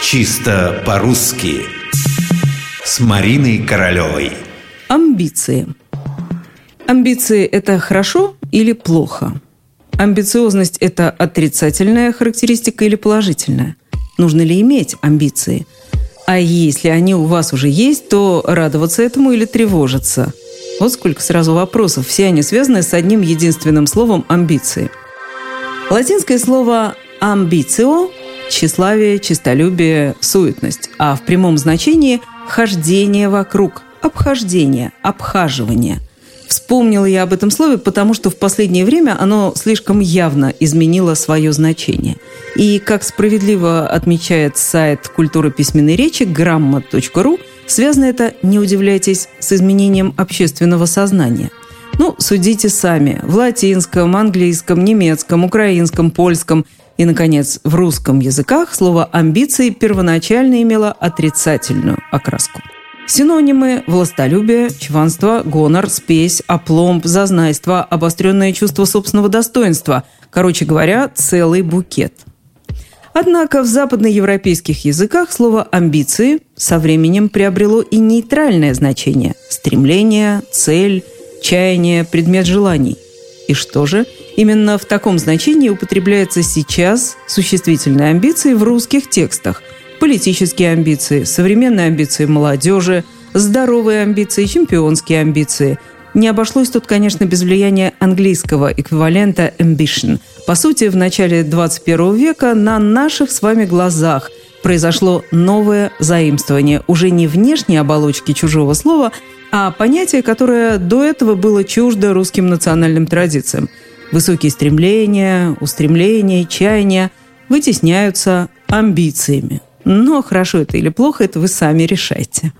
Чисто по-русски С Мариной Королевой Амбиции Амбиции – это хорошо или плохо? Амбициозность – это отрицательная характеристика или положительная? Нужно ли иметь амбиции? А если они у вас уже есть, то радоваться этому или тревожиться? Вот сколько сразу вопросов. Все они связаны с одним единственным словом «амбиции». Латинское слово «амбицио» – тщеславие, честолюбие, суетность, а в прямом значении – хождение вокруг, обхождение, обхаживание – Вспомнила я об этом слове, потому что в последнее время оно слишком явно изменило свое значение. И, как справедливо отмечает сайт культуры письменной речи грамма.ру, связано это, не удивляйтесь, с изменением общественного сознания. Ну, судите сами. В латинском, английском, немецком, украинском, польском и, наконец, в русском языках слово «амбиции» первоначально имело отрицательную окраску. Синонимы – властолюбие, чванство, гонор, спесь, опломб, зазнайство, обостренное чувство собственного достоинства. Короче говоря, целый букет. Однако в западноевропейских языках слово «амбиции» со временем приобрело и нейтральное значение – стремление, цель, чаяние, предмет желаний. И что же? Именно в таком значении употребляется сейчас существительные амбиции в русских текстах – политические амбиции, современные амбиции молодежи, здоровые амбиции, чемпионские амбиции. Не обошлось тут, конечно, без влияния английского эквивалента ambition. По сути, в начале 21 века на наших с вами глазах произошло новое заимствование уже не внешней оболочки чужого слова, а понятие, которое до этого было чуждо русским национальным традициям. Высокие стремления, устремления, чаяния вытесняются амбициями. Но хорошо это или плохо, это вы сами решайте.